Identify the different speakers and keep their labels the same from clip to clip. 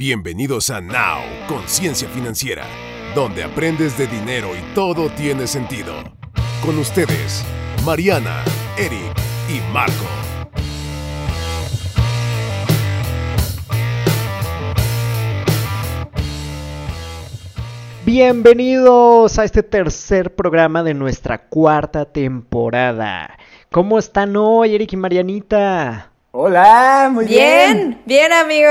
Speaker 1: Bienvenidos a Now, Conciencia Financiera, donde aprendes de dinero y todo tiene sentido. Con ustedes, Mariana, Eric y Marco.
Speaker 2: Bienvenidos a este tercer programa de nuestra cuarta temporada. ¿Cómo están hoy, Eric y Marianita?
Speaker 3: Hola, muy
Speaker 4: bien. Bien, bien amigo.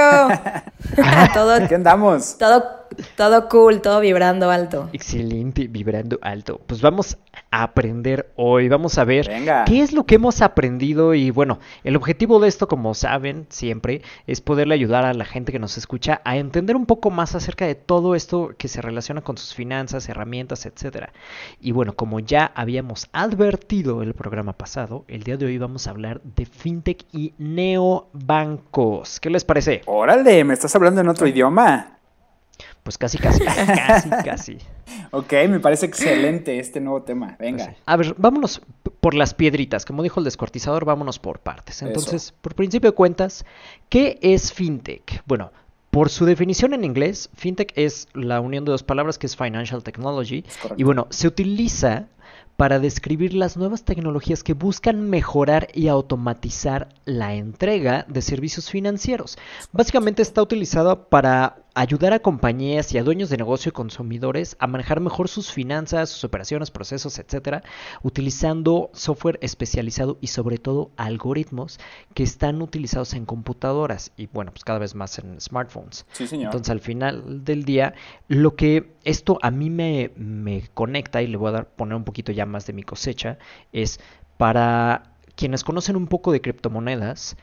Speaker 3: todo, ¿Qué andamos?
Speaker 4: Todo todo cool, todo vibrando alto.
Speaker 2: Excelente, vibrando alto. Pues vamos a aprender hoy, vamos a ver qué es lo que hemos aprendido y bueno, el objetivo de esto, como saben siempre, es poderle ayudar a la gente que nos escucha a entender un poco más acerca de todo esto que se relaciona con sus finanzas, herramientas, etcétera. Y bueno, como ya habíamos advertido el programa pasado, el día de hoy vamos a hablar de fintech y neobancos. ¿Qué les parece?
Speaker 3: Órale, me estás hablando en otro idioma.
Speaker 2: Pues casi, casi, casi, casi.
Speaker 3: Ok, me parece excelente este nuevo tema. Venga. Pues
Speaker 2: a ver, vámonos por las piedritas. Como dijo el descortizador, vámonos por partes. Entonces, por principio de cuentas, ¿qué es fintech? Bueno, por su definición en inglés, fintech es la unión de dos palabras que es financial technology. y bueno, se utiliza para describir las nuevas tecnologías que buscan mejorar y automatizar la entrega de servicios financieros. Básicamente está utilizado para ayudar a compañías y a dueños de negocio y consumidores a manejar mejor sus finanzas, sus operaciones, procesos, etcétera, utilizando software especializado y sobre todo algoritmos que están utilizados en computadoras y bueno, pues cada vez más en smartphones.
Speaker 3: Sí, señor.
Speaker 2: Entonces, al final del día, lo que esto a mí me, me conecta y le voy a dar poner un poquito ya más de mi cosecha es para quienes conocen un poco de criptomonedas,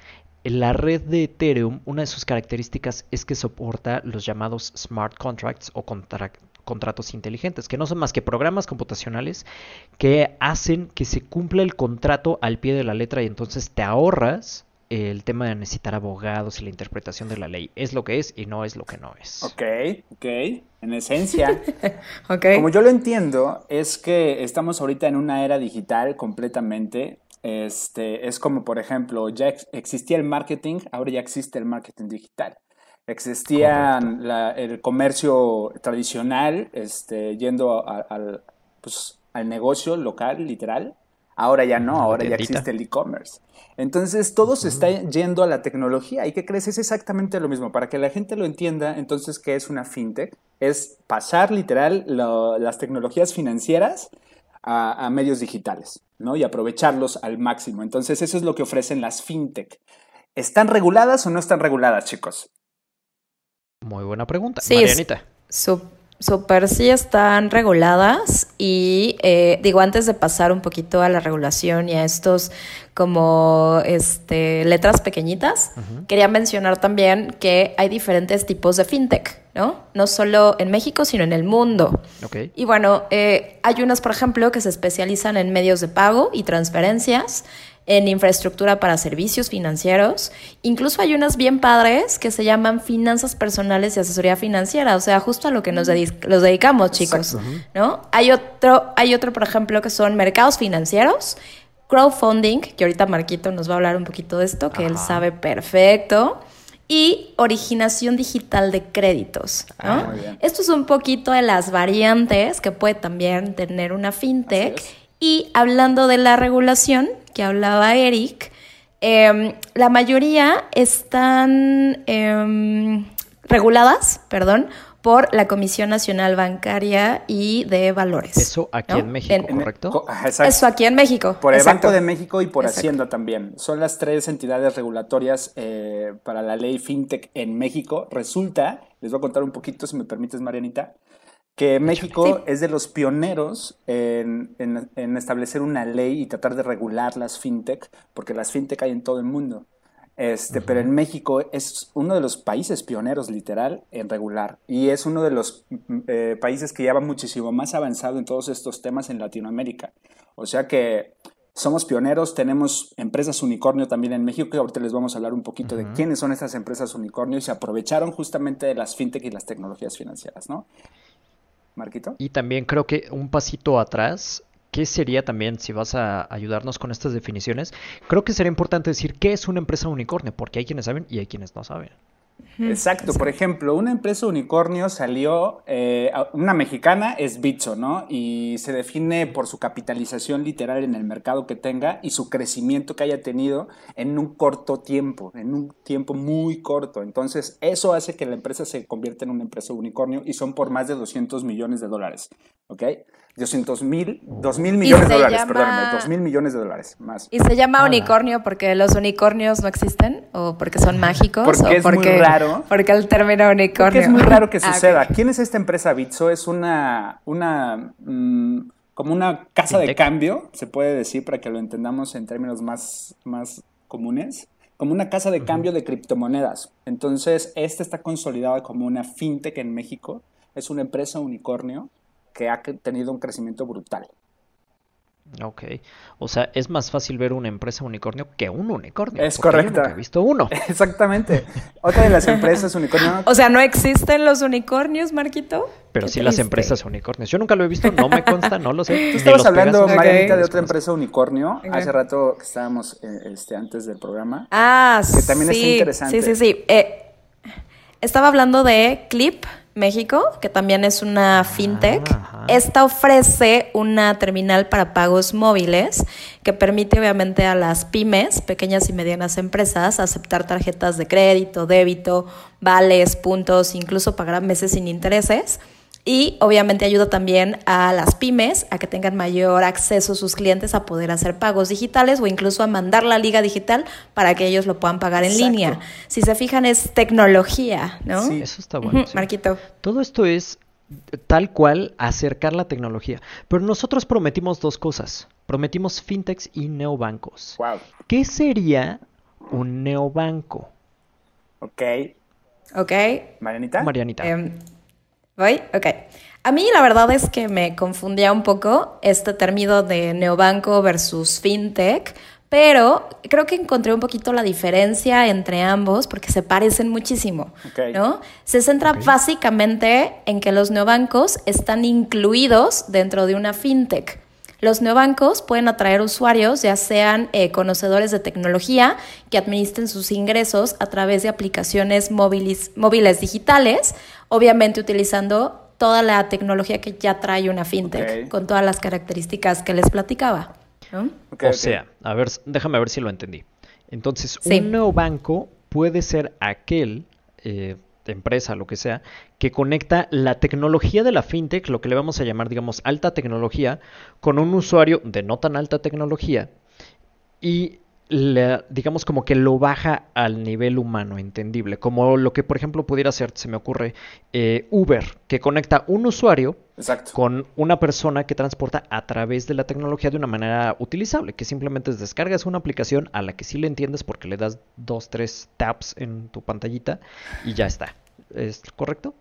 Speaker 2: la red de Ethereum, una de sus características es que soporta los llamados smart contracts o contratos inteligentes, que no son más que programas computacionales que hacen que se cumpla el contrato al pie de la letra y entonces te ahorras el tema de necesitar abogados y la interpretación de la ley. Es lo que es y no es lo que no es.
Speaker 3: Ok, ok. En esencia, como yo lo entiendo, es que estamos ahorita en una era digital completamente este, es como, por ejemplo, ya existía el marketing, ahora ya existe el marketing digital. Existía el comercio tradicional, este, yendo al, pues, al negocio local, literal. Ahora ya no, ahora ya existe el e-commerce. Entonces todo se está yendo a la tecnología. ¿Y qué crees? Es exactamente lo mismo. Para que la gente lo entienda, entonces, ¿qué es una fintech? Es pasar literal las tecnologías financieras a, medios digitales, ¿no? Y aprovecharlos al máximo. Entonces, eso es lo que ofrecen las fintech. ¿Están reguladas o no están reguladas, chicos?
Speaker 2: Muy buena pregunta.
Speaker 4: Sí, Marianita. Super sí están reguladas y eh, digo antes de pasar un poquito a la regulación y a estos como este letras pequeñitas, quería mencionar también que hay diferentes tipos de fintech, ¿no? No solo en México, sino en el mundo. Y bueno, eh, hay unas, por ejemplo, que se especializan en medios de pago y transferencias en infraestructura para servicios financieros. Incluso hay unas bien padres que se llaman finanzas personales y asesoría financiera, o sea, justo a lo que nos, los dedicamos, chicos, ¿no? Hay otro, hay otro, por ejemplo, que son mercados financieros, crowdfunding, que ahorita Marquito nos va a hablar un poquito de esto, que él sabe perfecto. Y originación digital de créditos. ¿no? Ah, esto es un poquito de las variantes que puede también tener una fintech. Y hablando de la regulación que hablaba Eric, em, la mayoría están em, reguladas, perdón, por la Comisión Nacional Bancaria y de Valores.
Speaker 2: Eso aquí en México, ¿correcto?
Speaker 4: Eso aquí en México.
Speaker 3: Por el Banco de México y por Hacienda también. Son las tres entidades regulatorias eh, para la ley FinTech en México. Resulta, les voy a contar un poquito, si me permites, Marianita, que México es de los pioneros en, establecer una ley y tratar de regular las fintech, porque las fintech hay en todo el mundo. Este, Pero en México es uno de los países pioneros, literal, en regular. Y es uno de los mm, eh, países que ya va muchísimo más avanzado en todos estos temas en Latinoamérica. O sea que somos pioneros, tenemos empresas unicornio también en México, que ahorita les vamos a hablar un poquito de quiénes son estas empresas unicornio y se aprovecharon justamente de las fintech y las tecnologías financieras, ¿no? Marquito.
Speaker 2: Y también creo que un pasito atrás, ¿qué sería también, si vas a ayudarnos con estas definiciones? Creo que sería importante decir qué es una empresa unicornio, porque hay quienes saben y hay quienes no saben.
Speaker 3: Exacto. Por ejemplo, una empresa unicornio salió, eh, una mexicana es Bitso, ¿no? Y se define por su capitalización literal en el mercado que tenga y su crecimiento que haya tenido en un corto tiempo, en un tiempo muy corto. Entonces, eso hace que la empresa se convierta en una empresa unicornio y son por más de 200 millones de dólares, ¿ok? 200 mil, 2 mil millones de dólares, perdóname, 2 mil millones de dólares más.
Speaker 4: ¿Y se llama unicornio porque los unicornios no existen? ¿O porque son mágicos?
Speaker 3: Porque es muy raro.
Speaker 4: Porque el término unicornio. Porque
Speaker 3: es muy raro que ah, suceda. ¿Quién es esta empresa Bitso? Es una, una mm, como una casa de cambio, se puede decir para que lo entendamos en términos más, más comunes como una casa de cambio de criptomonedas. Entonces, esta está consolidada como una fintech en México. Es una empresa unicornio que ha tenido un crecimiento brutal.
Speaker 2: Ok, o sea, es más fácil ver una empresa unicornio que un unicornio.
Speaker 3: Es correcto.
Speaker 2: He visto uno.
Speaker 3: Exactamente. Otra de las empresas unicornio.
Speaker 4: O sea, ¿no existen los unicornios, Marquito?
Speaker 2: Pero sí las empresas unicornios. Yo nunca lo he visto, no me consta, no lo sé.
Speaker 3: Tú estabas hablando, Marianita, de otra empresa unicornio. Hace rato que estábamos eh, este, antes del programa.
Speaker 4: Ah,
Speaker 3: sí. Que también es interesante.
Speaker 4: Sí, sí, sí. Eh, estaba hablando de Clip México, que también es una fintech. Esta ofrece una terminal para pagos móviles que permite obviamente a las pymes, pequeñas y medianas empresas, aceptar tarjetas de crédito, débito, vales, puntos, incluso pagar meses sin intereses y obviamente ayuda también a las pymes a que tengan mayor acceso sus clientes a poder hacer pagos digitales o incluso a mandar la liga digital para que ellos lo puedan pagar en línea. Si se fijan es tecnología, ¿no?
Speaker 2: Sí, eso está bueno.
Speaker 4: Marquito.
Speaker 2: Todo esto es tal cual acercar la tecnología. Pero nosotros prometimos dos cosas. Prometimos fintechs y neobancos.
Speaker 3: Wow.
Speaker 2: ¿Qué sería un neobanco?
Speaker 3: Ok.
Speaker 4: Ok.
Speaker 3: Marianita.
Speaker 2: Marianita.
Speaker 4: Em, ¿Voy? Ok. A mí la verdad es que me confundía un poco este término de neobanco versus fintech, pero creo que encontré un poquito la diferencia entre ambos porque se parecen muchísimo, ¿no? Se centra básicamente en que los neobancos están incluidos dentro de una fintech. Los neobancos pueden atraer usuarios, ya sean eh, conocedores de tecnología, que administren sus ingresos a través de aplicaciones móviles, móviles digitales, obviamente utilizando toda la tecnología que ya trae una fintech, con todas las características que les platicaba.
Speaker 2: o sea, a ver, déjame ver si lo entendí. Entonces, un neobanco puede ser aquel eh, empresa, lo que sea, que conecta la tecnología de la fintech, lo que le vamos a llamar, digamos, alta tecnología, con un usuario de no tan alta tecnología y digamos como que lo baja al nivel humano, entendible. Como lo que, por ejemplo, pudiera ser, se me ocurre, eh, Uber, que conecta un usuario con una persona que transporta a través de la tecnología de una manera utilizable, que simplemente es descargas una aplicación a la que sí le entiendes porque le das dos, tres taps en tu pantallita y ya está. ¿Es correcto?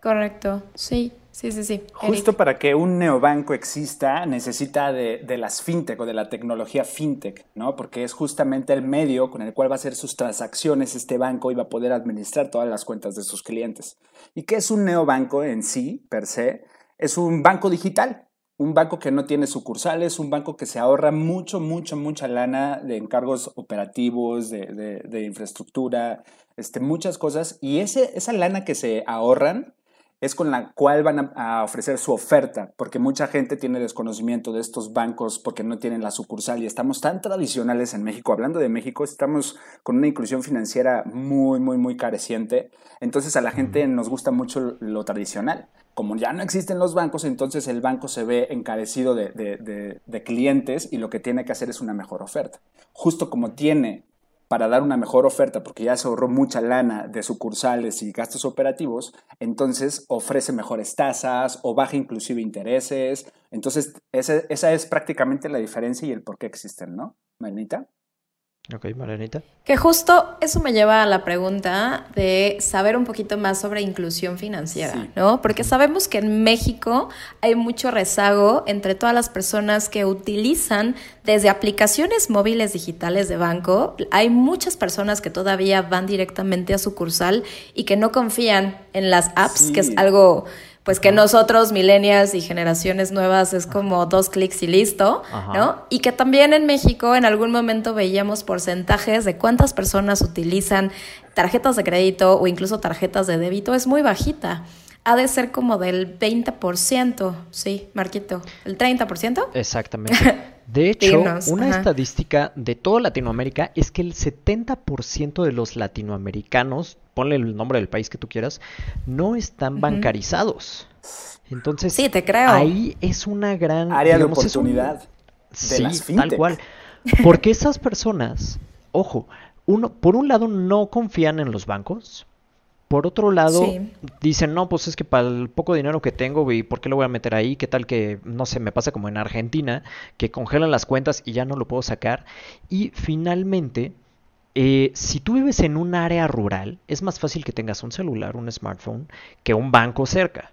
Speaker 4: Correcto, sí. Sí, sí, sí.
Speaker 3: Justo para que un neobanco exista, necesita de, las fintech o de la tecnología fintech, ¿no? Porque es justamente el medio con el cual va a hacer sus transacciones este banco y va a poder administrar todas las cuentas de sus clientes. ¿Y qué es un neobanco en sí, per se? Es un banco digital, un banco que no tiene sucursales, un banco que se ahorra mucho, mucho, mucha lana de encargos operativos, de, de, infraestructura, este, muchas cosas. Y ese, esa lana que se ahorran es con la cual van a, ofrecer su oferta, porque mucha gente tiene desconocimiento de estos bancos porque no tienen la sucursal y estamos tan tradicionales en México. Hablando de México, estamos con una inclusión financiera muy, muy, muy careciente. Entonces a la gente nos gusta mucho lo tradicional. Como ya no existen los bancos, entonces el banco se ve encarecido de, de clientes y lo que tiene que hacer es una mejor oferta. Justo como tiene para dar una mejor oferta, porque ya se ahorró mucha lana de sucursales y gastos operativos, entonces ofrece mejores tasas o baja inclusive intereses. Entonces, esa, es prácticamente la diferencia y el por qué existen, ¿no, Manita?
Speaker 2: Ok, Marianita.
Speaker 4: Que justo eso me lleva a la pregunta de saber un poquito más sobre inclusión financiera, ¿no? Porque sabemos que en México hay mucho rezago entre todas las personas que utilizan desde aplicaciones móviles digitales de banco. Hay muchas personas que todavía van directamente a sucursal y que no confían en las apps, que es algo pues que nosotros, millennials y generaciones nuevas, es como dos clics y listo, ¿no? Y que también en México en algún momento veíamos porcentajes de cuántas personas utilizan tarjetas de crédito o incluso tarjetas de débito, es muy bajita. Ha de ser como del 20%, sí, Marquito, el 30%.
Speaker 2: Exactamente. De hecho, una estadística de toda Latinoamérica es que el 70% de los latinoamericanos, ponle el nombre del país que tú quieras, no están bancarizados. Entonces,
Speaker 4: sí, te creo.
Speaker 2: ahí es una gran
Speaker 3: área de oportunidad.
Speaker 2: sí, tal cual. Porque esas personas, ojo, uno, por un lado no confían en los bancos, por otro lado, dicen, no, pues es que para el poco dinero que tengo, ¿y por qué lo voy a meter ahí? ¿Qué tal que, no sé, me pasa como en Argentina, que congelan las cuentas y ya no lo puedo sacar? Y finalmente, eh, si tú vives en un área rural, es más fácil que tengas un celular, un smartphone, que un banco cerca.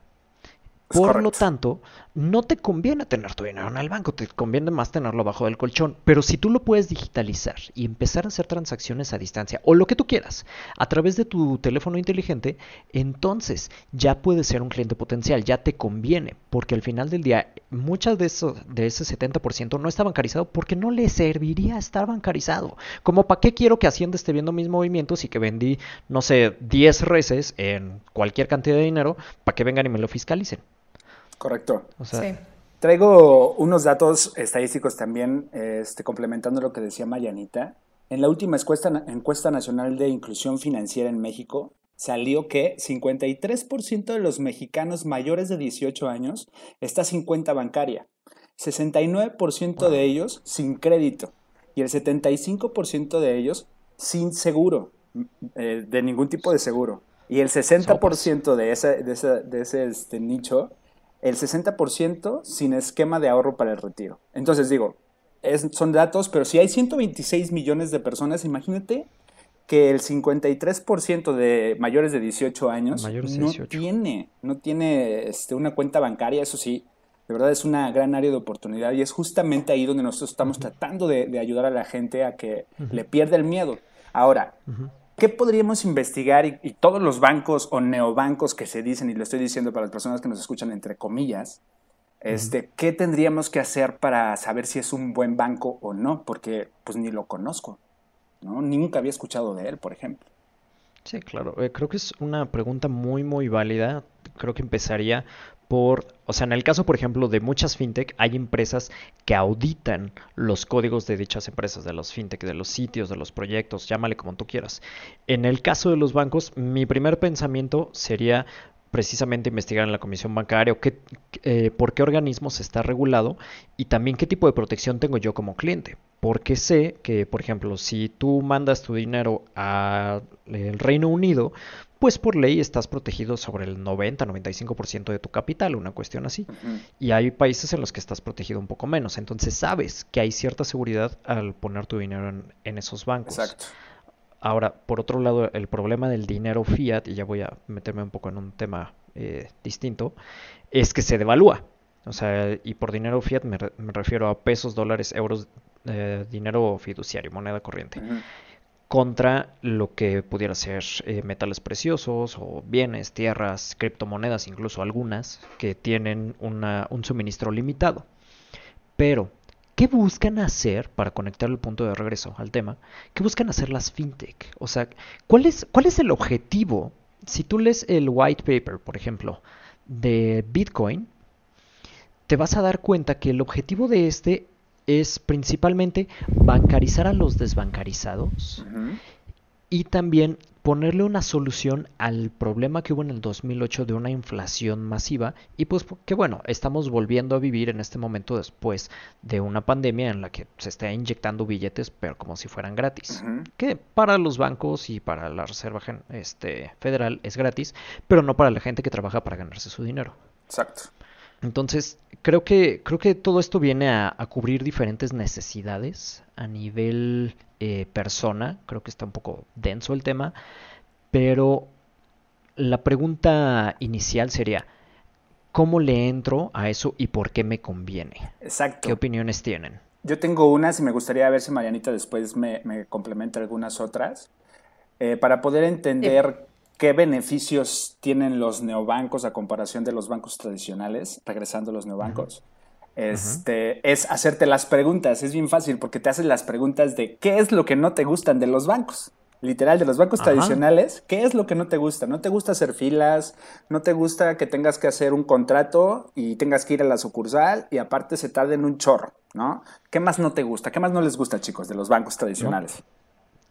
Speaker 2: Por lo tanto, no te conviene tener tu dinero en el banco, te conviene más tenerlo bajo del colchón. Pero si tú lo puedes digitalizar y empezar a hacer transacciones a distancia o lo que tú quieras a través de tu teléfono inteligente, entonces ya puedes ser un cliente potencial, ya te conviene, porque al final del día muchas de, eso, de ese 70% no está bancarizado porque no le serviría estar bancarizado. Como para qué quiero que Hacienda esté viendo mis movimientos y que vendí, no sé, 10 reces en cualquier cantidad de dinero para que vengan y me lo fiscalicen.
Speaker 3: Correcto. Traigo unos datos estadísticos también, este, complementando lo que decía Marianita. En la última encuesta, encuesta nacional de inclusión financiera en México, salió que 53% de los mexicanos mayores de 18 años está sin cuenta bancaria, 69% de ellos sin crédito y el 75% de ellos sin seguro, eh, de ningún tipo de seguro. Y el 60% de ese, de ese, de ese este, nicho el 60% sin esquema de ahorro para el retiro. Entonces digo, son datos, pero si hay 126 millones de personas, imagínate que el 53% de mayores de 18 años no tiene, no tiene este, una cuenta bancaria, eso sí, de verdad es una gran área de oportunidad y es justamente ahí donde nosotros estamos tratando de, ayudar a la gente a que le pierda el miedo. Ahora, ¿Qué podríamos investigar y, todos los bancos o neobancos que se dicen, y lo estoy diciendo para las personas que nos escuchan entre comillas, este, ¿qué tendríamos que hacer para saber si es un buen banco o no? Porque pues ni lo conozco, ¿no? Nunca había escuchado de él, por ejemplo.
Speaker 2: Sí, claro. Eh, creo que es una pregunta muy, muy válida. Creo que empezaría por, o sea, en el caso, por ejemplo, de muchas fintech, hay empresas que auditan los códigos de dichas empresas, de los fintech, de los sitios, de los proyectos, llámale como tú quieras. En el caso de los bancos, mi primer pensamiento sería precisamente investigar en la Comisión Bancaria o qué, eh, por qué organismos está regulado y también qué tipo de protección tengo yo como cliente. Porque sé que, por ejemplo, si tú mandas tu dinero al Reino Unido, pues por ley estás protegido sobre el 90-95% de tu capital, una cuestión así. Y hay países en los que estás protegido un poco menos. Entonces sabes que hay cierta seguridad al poner tu dinero en, esos bancos. Exacto. Ahora, por otro lado, el problema del dinero fiat, y ya voy a meterme un poco en un tema eh, distinto, es que se devalúa. O sea, y por dinero fiat me, refiero a pesos, dólares, euros, eh, dinero fiduciario, moneda corriente contra lo que pudiera ser eh, metales preciosos o bienes, tierras, criptomonedas, incluso algunas que tienen un suministro limitado. Pero, ¿qué buscan hacer para conectar el punto de regreso al tema? ¿Qué buscan hacer las fintech? O sea, ¿cuál es, cuál es el objetivo? Si tú lees el white paper, por ejemplo, de Bitcoin, te vas a dar cuenta que el objetivo de este es principalmente bancarizar a los desbancarizados y también ponerle una solución al problema que hubo en el 2008 de una inflación masiva y pues que bueno, estamos volviendo a vivir en este momento después de una pandemia en la que se está inyectando billetes pero como si fueran gratis, que para los bancos y para la Reserva este, Federal es gratis, pero no para la gente que trabaja para ganarse su dinero.
Speaker 3: Exacto.
Speaker 2: Entonces, creo que, creo que todo esto viene a, cubrir diferentes necesidades a nivel eh, persona. Creo que está un poco denso el tema. Pero la pregunta inicial sería, ¿cómo le entro a eso y por qué me conviene?
Speaker 3: Exacto.
Speaker 2: ¿Qué opiniones tienen?
Speaker 3: Yo tengo unas y me gustaría ver si Marianita después me, complementa algunas otras. Eh, para poder entender ¿Qué beneficios tienen los neobancos a comparación de los bancos tradicionales? Regresando a los neobancos. Este, es hacerte las preguntas. Es bien fácil porque te haces las preguntas de qué es lo que no te gustan de los bancos. Literal, de los bancos tradicionales, ¿qué es lo que no te gusta? ¿No te gusta hacer filas? ¿No te gusta que tengas que hacer un contrato y tengas que ir a la sucursal y aparte se tarde en un chorro, ¿no? ¿Qué más no te gusta? ¿Qué más no les gusta, chicos, de los bancos tradicionales?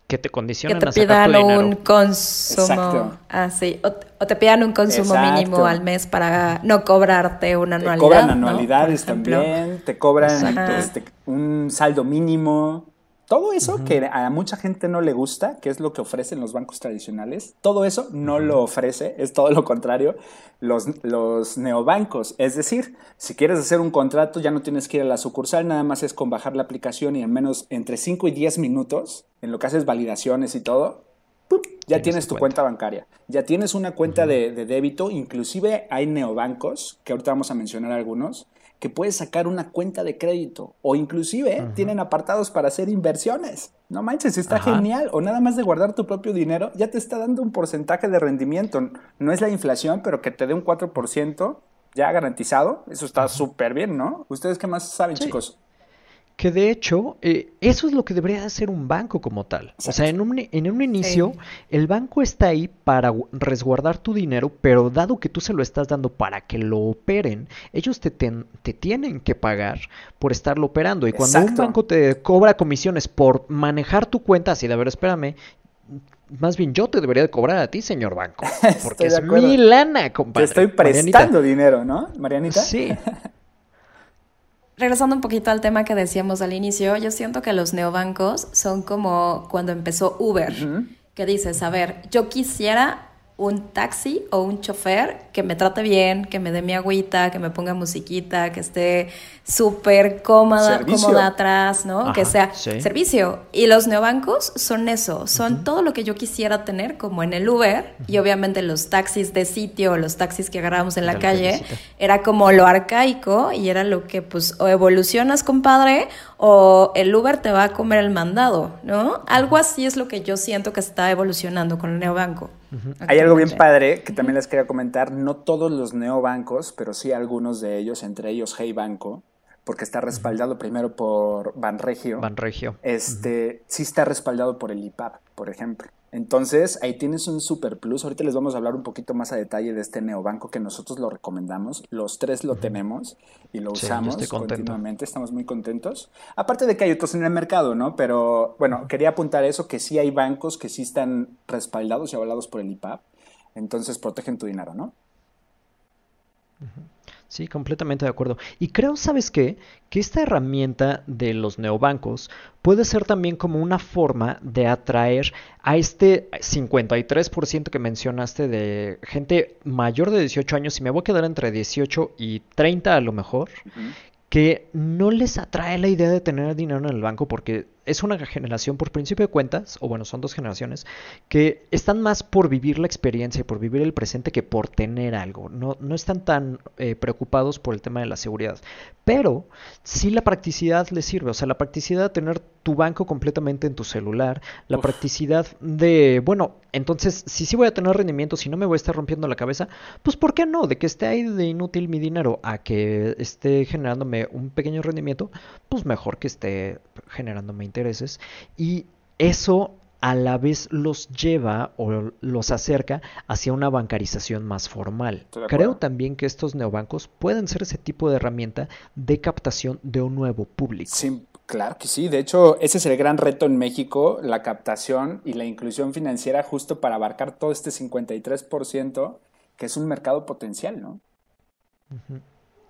Speaker 2: Que te condicionan
Speaker 4: que te pidan un consumo. Ah, sí. O, te pidan un consumo mínimo al mes para no cobrarte una anualidad. Te
Speaker 3: cobran anualidades también, te cobran este, un saldo mínimo. Todo eso que a mucha gente no le gusta, que es lo que ofrecen los bancos tradicionales, todo eso no lo ofrece, es todo lo contrario, los, los neobancos. Es decir, si quieres hacer un contrato, ya no tienes que ir a la sucursal, nada más es con bajar la aplicación y en menos entre 5 y 10 minutos, en lo que haces validaciones y todo, ya tienes, tu cuenta. bancaria, ya tienes una cuenta de, de, débito, inclusive hay neobancos, que ahorita vamos a mencionar algunos, que puedes sacar una cuenta de crédito o inclusive tienen apartados para hacer inversiones. No manches, está genial. O nada más de guardar tu propio dinero, ya te está dando un porcentaje de rendimiento. No es la inflación, pero que te dé un 4% ya garantizado. Eso está súper bien, ¿no? ¿Ustedes qué más saben, chicos?
Speaker 2: Que de hecho, eh, eso es lo que debería hacer un banco como tal. O sea, en un, en un inicio, el banco está ahí para resguardar tu dinero, pero dado que tú se lo estás dando para que lo operen, ellos te, te tienen que pagar por estarlo operando. Y cuando un banco te cobra comisiones por manejar tu cuenta, así de, a ver, espérame, más bien yo te debería de cobrar a ti, señor banco. Porque es mi lana, compadre.
Speaker 3: Te estoy prestando dinero, ¿no, Marianita?
Speaker 2: Sí.
Speaker 4: regresando un poquito al tema que decíamos al inicio, yo siento que los neobancos son como cuando empezó Uber, que dices, a ver, yo quisiera un taxi o un chofer que me trate bien, que me dé mi agüita, que me ponga musiquita, que esté súper cómoda, cómoda atrás, ¿no? que sea servicio. Y los neobancos son eso, son todo lo que yo quisiera tener como en el Uber y obviamente los taxis de sitio, los taxis que agarrábamos en la calle, era como lo arcaico y era lo que pues o evolucionas, compadre, o el Uber te va a comer el mandado, ¿no? Algo así es lo que yo siento que está evolucionando con el neobanco.
Speaker 3: Hay algo bien padre que también les quería comentar. No todos los neobancos, pero sí algunos de ellos, entre ellos Hey Banco, porque está respaldado primero por Banregio.
Speaker 2: Banregio.
Speaker 3: Este, sí está respaldado por el IPAP, por ejemplo. Entonces, ahí tienes un super plus. Ahorita les vamos a hablar un poquito más a detalle de este neobanco que nosotros lo recomendamos. Los tres lo tenemos y lo usamos continuamente. Estamos muy contentos. Aparte de que hay otros en el mercado, ¿no? Pero bueno, quería apuntar eso, que sí hay bancos que sí están respaldados y avalados por el IPAP. Entonces, protegen tu dinero, ¿no?
Speaker 2: Sí, completamente de acuerdo. Y creo, ¿sabes qué? Que esta herramienta de los neobancos puede ser también como una forma de atraer a este 53% que mencionaste de gente mayor de 18 años, y me voy a quedar entre 18 y 30 a lo mejor, que no les atrae la idea de tener dinero en el banco porque es una generación por principio de cuentas, o bueno, son dos generaciones, que están más por vivir la experiencia y por vivir el presente que por tener algo. No, no están tan eh, preocupados por el tema de la seguridad. Pero sí la practicidad les sirve. O sea, la practicidad de tener tu banco completamente en tu celular, la practicidad de, bueno, entonces, si sí voy a tener rendimiento, si no me voy a estar rompiendo la cabeza, pues ¿por qué no? De que esté ahí de inútil mi dinero a que esté generándome un pequeño rendimiento, pues mejor que esté generándome intereses y eso a la vez los lleva o los acerca hacia una bancarización más formal. Creo también que estos neobancos pueden ser ese tipo de herramienta de captación de un nuevo público.
Speaker 3: Sí, claro que sí. De hecho, ese es el gran reto en México, la captación y la inclusión financiera justo para abarcar todo este 53%, que es un mercado potencial, ¿no?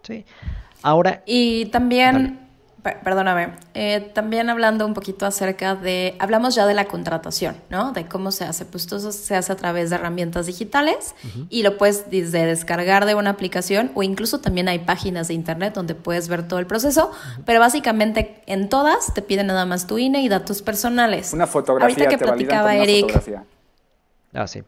Speaker 2: Sí. Ahora...
Speaker 4: Y también perdóname, eh, también hablando un poquito acerca de, hablamos ya de la contratación, ¿no? De cómo se hace, pues todo se hace a través de herramientas digitales y lo puedes desde descargar de una aplicación o incluso también hay páginas de internet donde puedes ver todo el proceso, pero básicamente en todas te piden nada más tu INE y datos personales.
Speaker 3: Una fotografía. Ahorita que platicaba Eric.
Speaker 2: Ah, sí.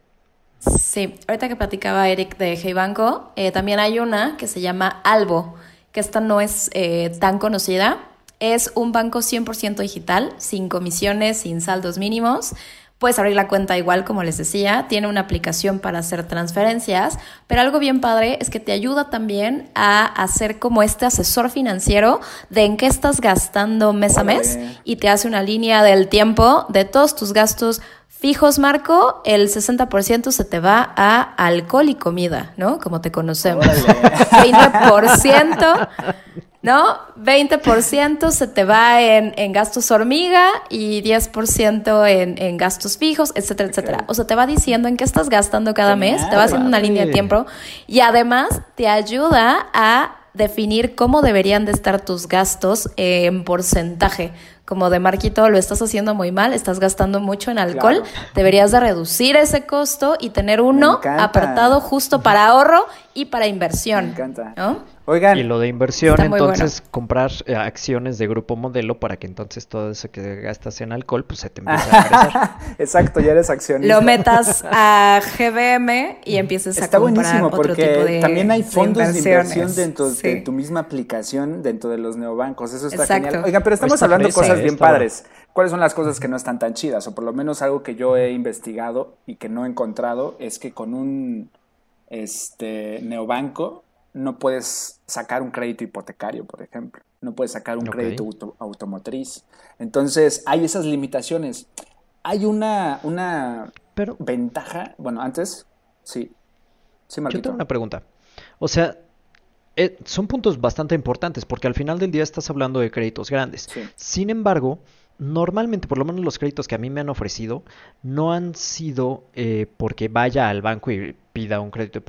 Speaker 4: Sí, ahorita que platicaba Eric de Hey Banco, eh, también hay una que se llama Albo que esta no es eh, tan conocida. Es un banco 100% digital, sin comisiones, sin saldos mínimos, Puedes abrir la cuenta igual, como les decía, tiene una aplicación para hacer transferencias, pero algo bien padre es que te ayuda también a hacer como este asesor financiero de en qué estás gastando mes a mes y te hace una línea del tiempo de todos tus gastos fijos, Marco, el 60% se te va a alcohol y comida, ¿no? Como te conocemos. 20%, ¿no? 20% se te va en, gastos hormiga y 10% en, en gastos fijos, etcétera, etcétera. O sea, te va diciendo en qué estás gastando cada mes, te va haciendo una línea de tiempo y además te ayuda a definir cómo deberían de estar tus gastos en porcentaje como de Marquito, lo estás haciendo muy mal, estás gastando mucho en alcohol, deberías de reducir ese costo y tener uno apartado justo para ahorro y para inversión. Me encanta.
Speaker 2: Oigan. Y lo de inversión, entonces comprar eh, acciones de grupo modelo para que entonces todo eso que gastas en alcohol, pues se te empiece a regresar.
Speaker 3: Exacto, ya eres accionista.
Speaker 4: Lo metas a GBM y empieces a comprar buenísimo otro
Speaker 3: porque
Speaker 4: tipo de
Speaker 3: también hay fondos de, inversión dentro de tu misma aplicación, dentro de los neobancos. Eso está genial. Oigan, pero estamos hablando de cosas bien padres. ¿Cuáles son las cosas que no están tan chidas? O por lo menos algo que yo he investigado y que no he encontrado es que con un este neobanco no puedes sacar un crédito hipotecario, por ejemplo. No puedes sacar un crédito automotriz. Entonces, hay esas limitaciones. Hay una, una ventaja. Bueno, antes, sí.
Speaker 2: Sí, Yo tengo una pregunta. O sea, eh, son puntos bastante importantes porque al final del día estás hablando de créditos grandes. Sin embargo, normalmente, por lo menos los créditos que a mí me han ofrecido, no han sido eh, porque vaya al banco y pida un crédito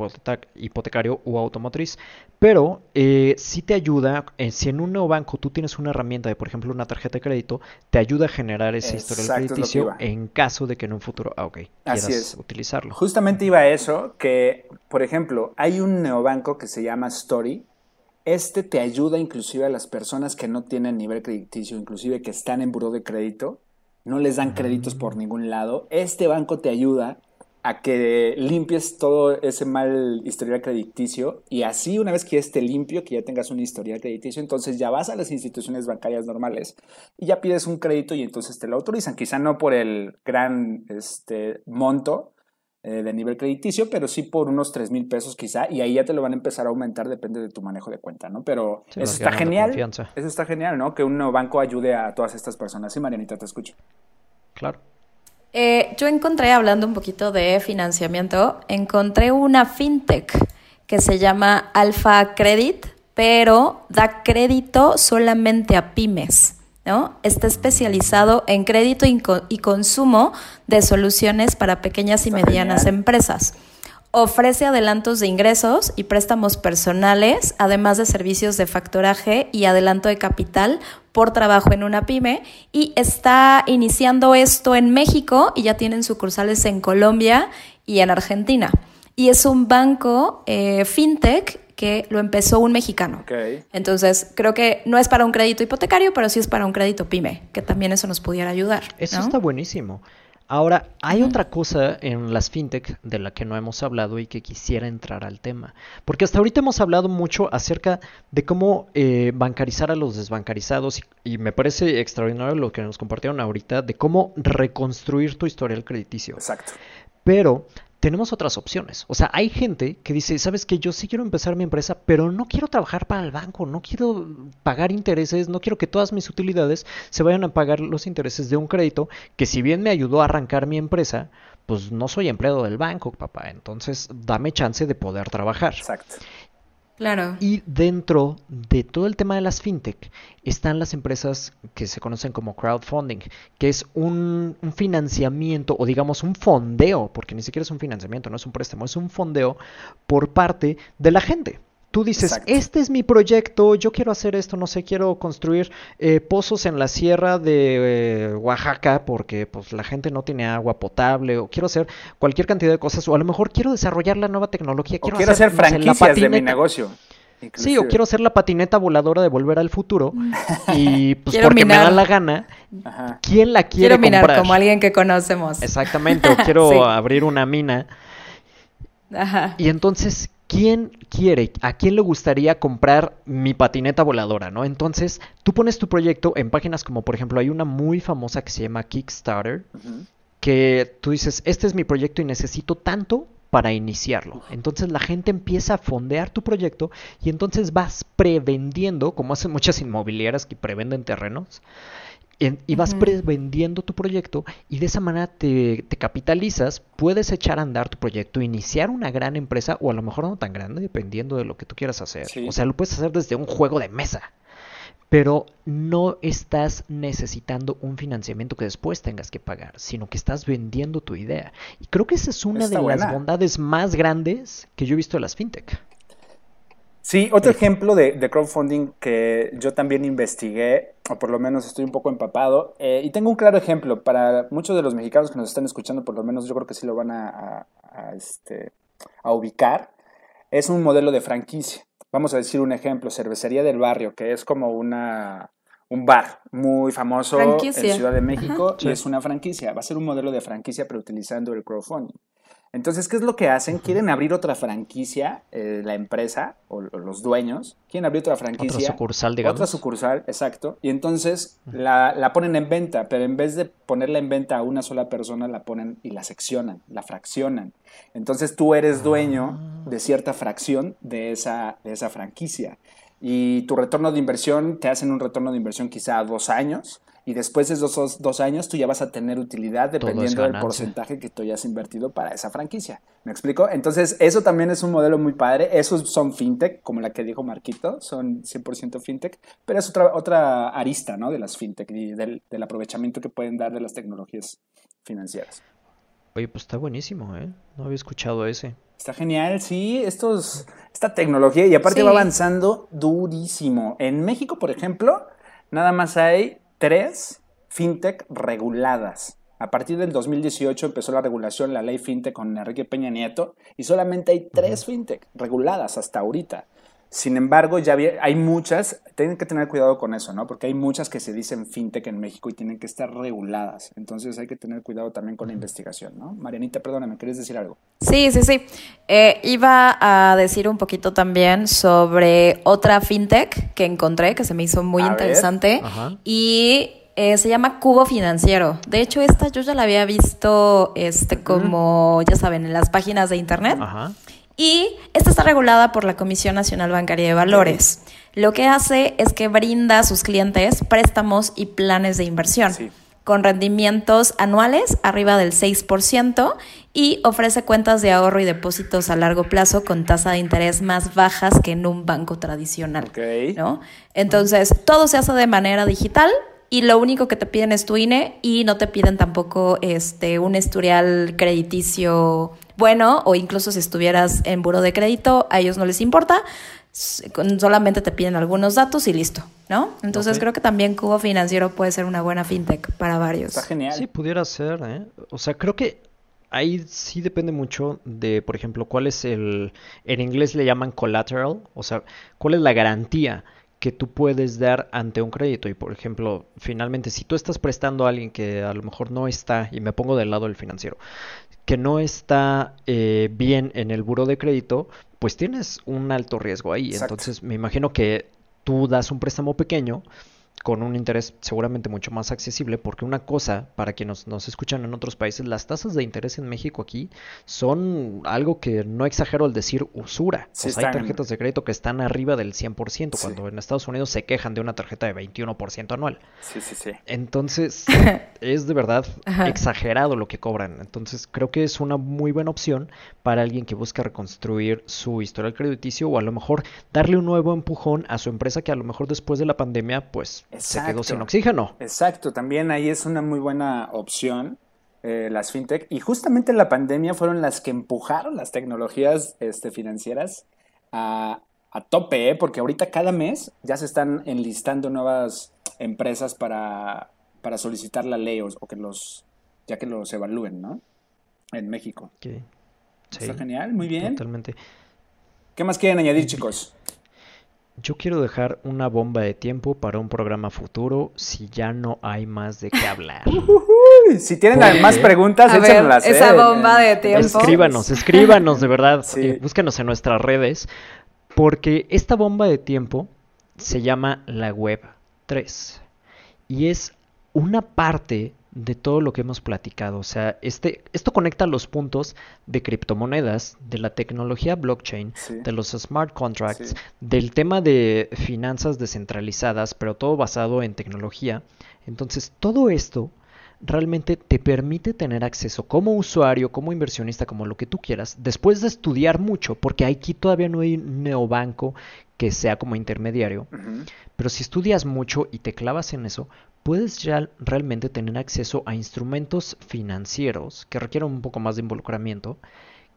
Speaker 2: hipotecario o automotriz, pero eh, sí te ayuda, eh, si en un nuevo banco tú tienes una herramienta de, por ejemplo, una tarjeta de crédito, te ayuda a generar ese historial crediticio en caso de que en un futuro, ah, ok, quieras utilizarlo.
Speaker 3: Justamente iba a eso, que, por ejemplo, hay un neobanco que se llama Story, este te ayuda inclusive a las personas que no tienen nivel crediticio, inclusive que están en buró de crédito, no les dan créditos por ningún lado. Este banco te ayuda a que limpies todo ese mal historial crediticio y así una vez que esté limpio, que ya tengas un historial crediticio, entonces ya vas a las instituciones bancarias normales y ya pides un crédito y entonces te lo autorizan, quizá no por el gran este, monto, eh, de nivel crediticio, pero sí por unos 3 mil pesos quizá, y ahí ya te lo van a empezar a aumentar, depende de tu manejo de cuenta, ¿no? Pero eso está genial, eso está genial, ¿no? Que un nuevo banco ayude a todas estas personas. Sí, Marianita, te escucho.
Speaker 2: Claro.
Speaker 4: Eh, yo encontré, hablando un poquito de financiamiento, encontré una fintech que se llama Alpha Credit, pero da crédito solamente a pymes. Está especializado en crédito y, consumo de soluciones para pequeñas y medianas empresas. Ofrece adelantos de ingresos y préstamos personales, además de servicios de factoraje y adelanto de capital por trabajo en una pyme. Y está iniciando esto en México y ya tienen sucursales en Colombia y en Argentina. Y es un banco eh, fintech que lo empezó un mexicano. Entonces, creo que no es para un crédito hipotecario, pero sí es para un crédito pyme, que también eso nos pudiera ayudar.
Speaker 2: Eso está buenísimo. Ahora, hay otra cosa en las fintech de la que no hemos hablado y que quisiera entrar al tema. Porque hasta ahorita hemos hablado mucho acerca de cómo eh, bancarizar a los desbancarizados y, y, me parece extraordinario lo que nos compartieron ahorita de cómo reconstruir tu historial crediticio.
Speaker 3: Exacto.
Speaker 2: Pero tenemos otras opciones. O sea, hay gente que dice, sabes que yo sí quiero empezar mi empresa, pero no quiero trabajar para el banco, no quiero pagar intereses, no quiero que todas mis utilidades se vayan a pagar los intereses de un crédito que si bien me ayudó a arrancar mi empresa, pues no soy empleado del banco, papá. Entonces, dame chance de poder trabajar.
Speaker 3: Exacto.
Speaker 4: Claro.
Speaker 2: Y dentro de todo el tema de las fintech están las empresas que se conocen como crowdfunding, que es un, financiamiento o digamos un fondeo, porque ni siquiera es un financiamiento, no es un préstamo, es un fondeo por parte de la gente. Tú dices, este es mi proyecto, yo quiero hacer esto, no sé, quiero construir eh, pozos en la sierra de eh, Oaxaca porque pues la gente no tiene agua potable, o quiero hacer cualquier cantidad de cosas, o a lo mejor quiero desarrollar la nueva tecnología, quiero,
Speaker 3: quiero hacer, franquicias de mi negocio.
Speaker 2: Sí, o quiero hacer la patineta voladora de Volver al Futuro y pues porque me da la gana. ¿Quién la quiere quiero minar
Speaker 4: como alguien que conocemos.
Speaker 2: Exactamente, o quiero abrir una mina. Ajá. Y entonces, ¿quién quiere, a quién le gustaría comprar mi patineta voladora, ¿no? Entonces, tú pones tu proyecto en páginas como, por ejemplo, hay una muy famosa que se llama Kickstarter. que tú dices, este es mi proyecto y necesito tanto para iniciarlo. Entonces la gente empieza a fondear tu proyecto y entonces vas prevendiendo, como hacen muchas inmobiliarias que prevenden terrenos, y vas prevendiendo tu proyecto y de esa manera te, capitalizas, puedes echar a andar tu proyecto, iniciar una gran empresa o a lo mejor no tan grande, dependiendo de lo que tú quieras hacer. O sea, lo puedes hacer desde un juego de mesa pero no estás necesitando un financiamiento que después tengas que pagar, sino que estás vendiendo tu idea. Y creo que esa es una de las bondades más grandes que yo he visto de las fintech.
Speaker 3: Sí, otro ejemplo de, crowdfunding que yo también investigué, o por lo menos estoy un poco empapado, eh, y tengo un claro ejemplo. Para muchos de los mexicanos que nos están escuchando, por lo menos yo creo que sí lo van a, este, a ubicar, es un modelo de franquicia. Vamos a decir un ejemplo, Cervecería del Barrio, que es como una, un bar muy famoso en Ciudad de México y es una franquicia. Va a ser un modelo de franquicia, pero utilizando el crowdfunding. Entonces, ¿qué es lo que hacen? Quieren abrir otra franquicia, eh, la empresa o, los dueños, quieren abrir otra franquicia.
Speaker 2: Otra sucursal, digamos.
Speaker 3: Otra sucursal, exacto. Y entonces la, la, ponen en venta, pero en vez de ponerla en venta a una sola persona, la ponen y la seccionan, la fraccionan. Entonces tú eres dueño ah. de cierta fracción de esa, de esa franquicia. Y tu retorno de inversión, te hacen un retorno de inversión quizá a dos años y después de esos dos, años tú ya vas a tener utilidad dependiendo del porcentaje que tú hayas invertido para esa franquicia. ¿Me explico? Entonces, eso también es un modelo muy padre. Esos son fintech, como la que dijo Marquito, son 100% fintech, pero es otra, otra arista ¿no? de las fintech y del, aprovechamiento que pueden dar de las tecnologías financieras.
Speaker 2: Oye, pues está buenísimo, ¿eh? No había escuchado ese.
Speaker 3: Está genial, sí, estos, esta tecnología y aparte va avanzando durísimo. En México, por ejemplo, nada más hay tres fintech reguladas. A partir del 2018 empezó la regulación, la ley fintech con Enrique Peña Nieto, y solamente hay tres fintech reguladas hasta ahorita. Sin embargo, ya hay muchas, tienen que tener cuidado con eso, ¿no? Porque hay muchas que se dicen fintech en México y tienen que estar reguladas. Entonces hay que tener cuidado también con la investigación, ¿no? Marianita, perdóname, ¿quieres decir algo?
Speaker 4: Sí, sí, sí. Eh, iba a decir un poquito también sobre otra fintech que encontré, que se me hizo muy interesante. Y eh, se llama Cubo Financiero. De hecho, esta yo ya la había visto este, como, ya saben, en las páginas de internet. Ajá. Y esta está regulada por la Comisión Nacional Bancaria de Valores. Lo que hace es que brinda a sus clientes préstamos y planes de inversión. con rendimientos anuales arriba del 6% y ofrece cuentas de ahorro y depósitos a largo plazo con tasa de interés más bajas que en un banco tradicional. ¿no? Entonces, todo se hace de manera digital y lo único que te piden es tu INE y no te piden tampoco este, un historial crediticio bueno o incluso si estuvieras en buro de crédito, a ellos no les importa, solamente te piden algunos datos y listo, ¿no? Entonces creo que también Cubo Financiero puede ser una buena fintech para varios.
Speaker 3: Está genial.
Speaker 2: Sí, pudiera ser, ¿eh? O sea, creo que ahí sí depende mucho de, por ejemplo, cuál es el, en inglés le llaman collateral, o sea, cuál es la garantía que tú puedes dar ante un crédito. Y por ejemplo, finalmente, si tú estás prestando a alguien que a lo mejor no está, y me pongo del lado del financiero, que no está eh, bien en el buro de crédito, pues tienes un alto riesgo ahí. Entonces me imagino que tú das un préstamo pequeño con un interés seguramente mucho más accesible, porque una cosa, para quienes nos, escuchan en otros países, las tasas de interés en México aquí son algo que no exagero al decir usura. hay tarjetas de crédito que están arriba del 100%, cuando en Estados Unidos se quejan de una tarjeta de 21% anual.
Speaker 3: Sí, sí, sí.
Speaker 2: Entonces, es de verdad exagerado lo que cobran. Entonces, creo que es una muy buena opción para alguien que busca reconstruir su historial crediticio o a lo mejor darle un nuevo empujón a su empresa que a lo mejor después de la pandemia, pues se quedó sin oxígeno.
Speaker 3: Exacto, también ahí es una muy buena opción. Eh, las fintech y justamente en la pandemia fueron las que empujaron las tecnologías este, financieras a, tope, ¿eh? porque ahorita cada mes ya se están enlistando nuevas empresas para, para solicitar la ley o, que los ya que los evalúen, ¿no? En México. Sí. Está genial, muy bien.
Speaker 2: Totalmente.
Speaker 3: ¿Qué más quieren añadir, chicos?
Speaker 2: Yo quiero dejar una bomba de tiempo para un programa futuro si ya no hay más de qué hablar.
Speaker 3: si tienen más preguntas, échenlas.
Speaker 4: Esa ¿eh? bomba de tiempo.
Speaker 2: Escríbanos, escríbanos de verdad. Eh, búscanos en nuestras redes. Porque esta bomba de tiempo se llama la Web 3. Y es una parte de todo lo que hemos platicado. O sea, este, esto conecta los puntos de criptomonedas, de la tecnología blockchain, de los smart contracts, del tema de finanzas descentralizadas, pero todo basado en tecnología. Entonces, todo esto realmente te permite tener acceso como usuario, como inversionista, como lo que tú quieras, después de estudiar mucho, porque aquí todavía no hay un neobanco que sea como intermediario, pero si estudias mucho y te clavas en eso, puedes ya realmente tener acceso a instrumentos financieros que requieren un poco más de involucramiento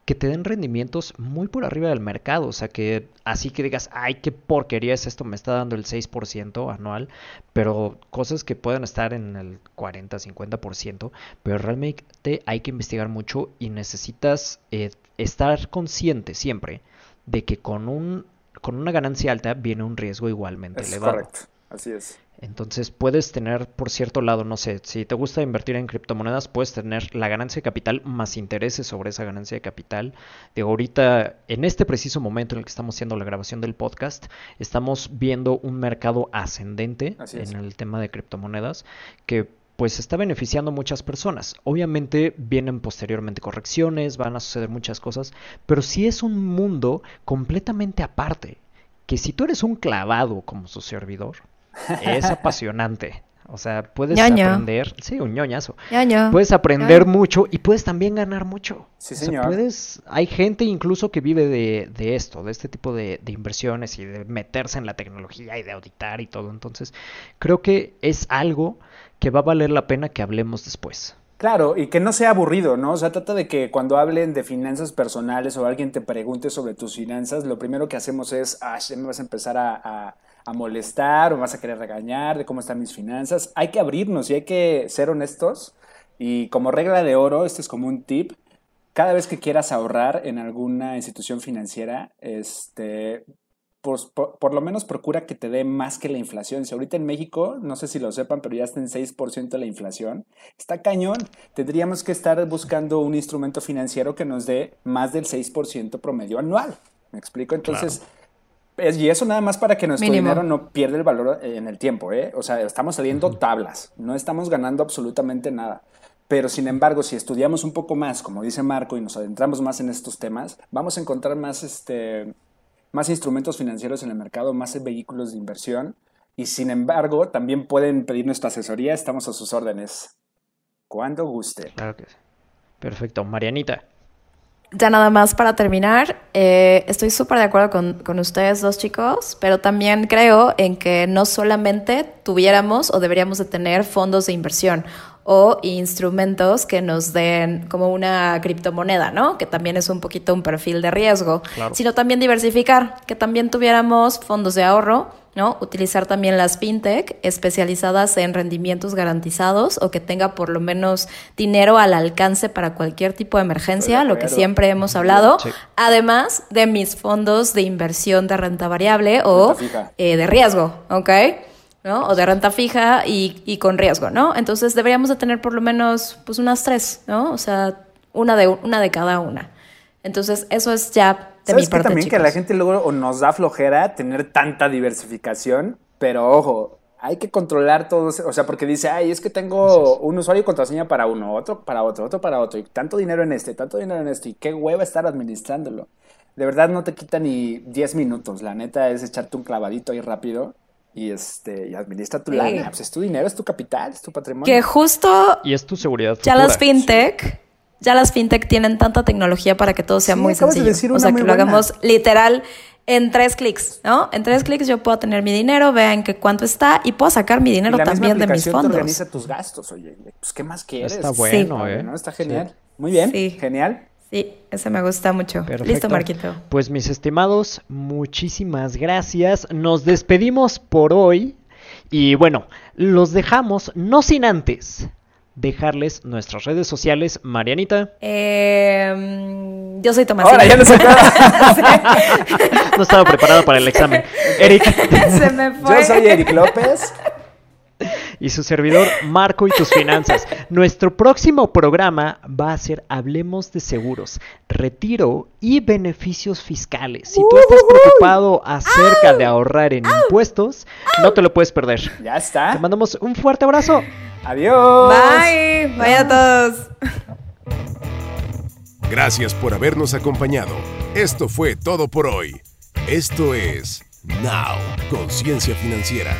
Speaker 2: que te den rendimientos muy por arriba del mercado. O sea, que así que digas, ay, qué porquería es esto, me está dando el 6% anual, pero cosas que pueden estar en el 40, 50%, pero realmente hay que investigar mucho y necesitas eh, estar consciente siempre de que con, un, con una ganancia alta viene un riesgo igualmente elevado.
Speaker 3: Correcto, así es.
Speaker 2: Entonces puedes tener, por cierto lado, no sé, si te gusta invertir en criptomonedas, puedes tener la ganancia de capital más intereses sobre esa ganancia de capital. De ahorita, en este preciso momento en el que estamos haciendo la grabación del podcast, estamos viendo un mercado ascendente en el tema de criptomonedas que pues está beneficiando a muchas personas. Obviamente vienen posteriormente correcciones, van a suceder muchas cosas, pero sí es un mundo completamente aparte, que si tú eres un clavado como su servidor, es apasionante. O sea, puedes aprender, sí, un ñoñazo. Puedes aprender mucho y puedes también ganar mucho.
Speaker 3: Sí, señor.
Speaker 2: puedes, hay gente incluso que vive de, de esto, de este tipo de, de, inversiones y de meterse en la tecnología y de auditar y todo. Entonces, creo que es algo que va a valer la pena que hablemos después.
Speaker 3: Claro, y que no sea aburrido, ¿no? O sea, trata de que cuando hablen de finanzas personales o alguien te pregunte sobre tus finanzas, lo primero que hacemos es, ah, ya me vas a empezar a a molestar o vas a querer regañar de cómo están mis finanzas. Hay que abrirnos y hay que ser honestos. Y como regla de oro, este es como un tip. Cada vez que quieras ahorrar en alguna institución financiera, este, pues, por, lo menos procura que te dé más que la inflación. Si ahorita en México, no sé si lo sepan, pero ya está en 6% la inflación, está cañón. Tendríamos que estar buscando un instrumento financiero que nos dé más del 6% promedio anual. ¿Me explico? Entonces y eso nada más para que nuestro dinero no pierda el valor eh, en el tiempo, ¿eh? O sea, estamos saliendo tablas, no estamos ganando absolutamente nada. Pero sin embargo, si estudiamos un poco más, como dice Marco, y nos adentramos más en estos temas, vamos a encontrar más, este, más instrumentos financieros en el mercado, más vehículos de inversión. Y sin embargo, también pueden pedir nuestra asesoría, estamos a sus órdenes. Cuando guste.
Speaker 2: Claro que sí. Perfecto. Marianita
Speaker 4: ya nada más para terminar, eh, estoy súper de acuerdo con, con, ustedes dos chicos, pero también creo en que no solamente tuviéramos o deberíamos de tener fondos de inversión o instrumentos que nos den como una criptomoneda, ¿no? Que también es un poquito un perfil de riesgo, sino también diversificar, que también tuviéramos fondos de ahorro, ¿no? Utilizar también las fintech especializadas en rendimientos garantizados o que tenga por lo menos dinero al alcance para cualquier tipo de emergencia, lo que siempre hemos hablado, además de mis fondos de inversión de renta variable o eh, de riesgo, ¿ok? ¿no? O de renta fija y, y, con riesgo, ¿no? Entonces deberíamos de tener por lo menos pues unas tres, ¿no? O sea, una de, una de cada una. Entonces eso es ya de mi parte,
Speaker 3: también que la gente luego nos da flojera tener tanta diversificación, pero ojo, hay que controlar todo, o sea, porque dice, ay, es que tengo un usuario y contraseña para uno, otro para otro, otro para otro, y tanto dinero en este, tanto dinero en este, y qué hueva estar administrándolo. De verdad no te quita ni 10 minutos, la neta es echarte un clavadito ahí rápido y este y administra tu lana. Pues es tu dinero, es tu capital, es tu patrimonio.
Speaker 4: Que justo.
Speaker 2: Y es tu seguridad.
Speaker 4: Ya las fintech. Ya las fintech tienen tanta tecnología para que todo sea muy sencillo. o sea, que lo hagamos literal en tres clics, ¿no? En tres clics yo puedo tener mi dinero, vean que cuánto está y puedo sacar mi dinero también de mis fondos. Te
Speaker 3: organiza tus gastos, oye. Pues, ¿qué más quieres?
Speaker 2: Está bueno, ¿eh?
Speaker 3: Está genial. Muy bien. Genial.
Speaker 4: Sí, ese me gusta mucho. Listo, Marquito.
Speaker 2: Pues mis estimados, muchísimas gracias. Nos despedimos por hoy. Y bueno, los dejamos, no sin antes dejarles nuestras redes sociales. Marianita.
Speaker 4: Eh, yo soy Tomás.
Speaker 3: Ahora ya no,
Speaker 2: no estaba preparada para el examen. Eric.
Speaker 4: Se me fue.
Speaker 3: Yo soy Eric López
Speaker 2: y su servidor Marco y tus finanzas. Nuestro próximo programa va a ser Hablemos de seguros, retiro y beneficios fiscales. Si tú estás preocupado acerca de ahorrar en impuestos, no te lo puedes perder.
Speaker 3: Ya está.
Speaker 2: Te mandamos un fuerte abrazo.
Speaker 3: Adiós.
Speaker 4: Bye. Bye a todos.
Speaker 1: Gracias por habernos acompañado. Esto fue todo por hoy. Esto es Now, Conciencia Financiera.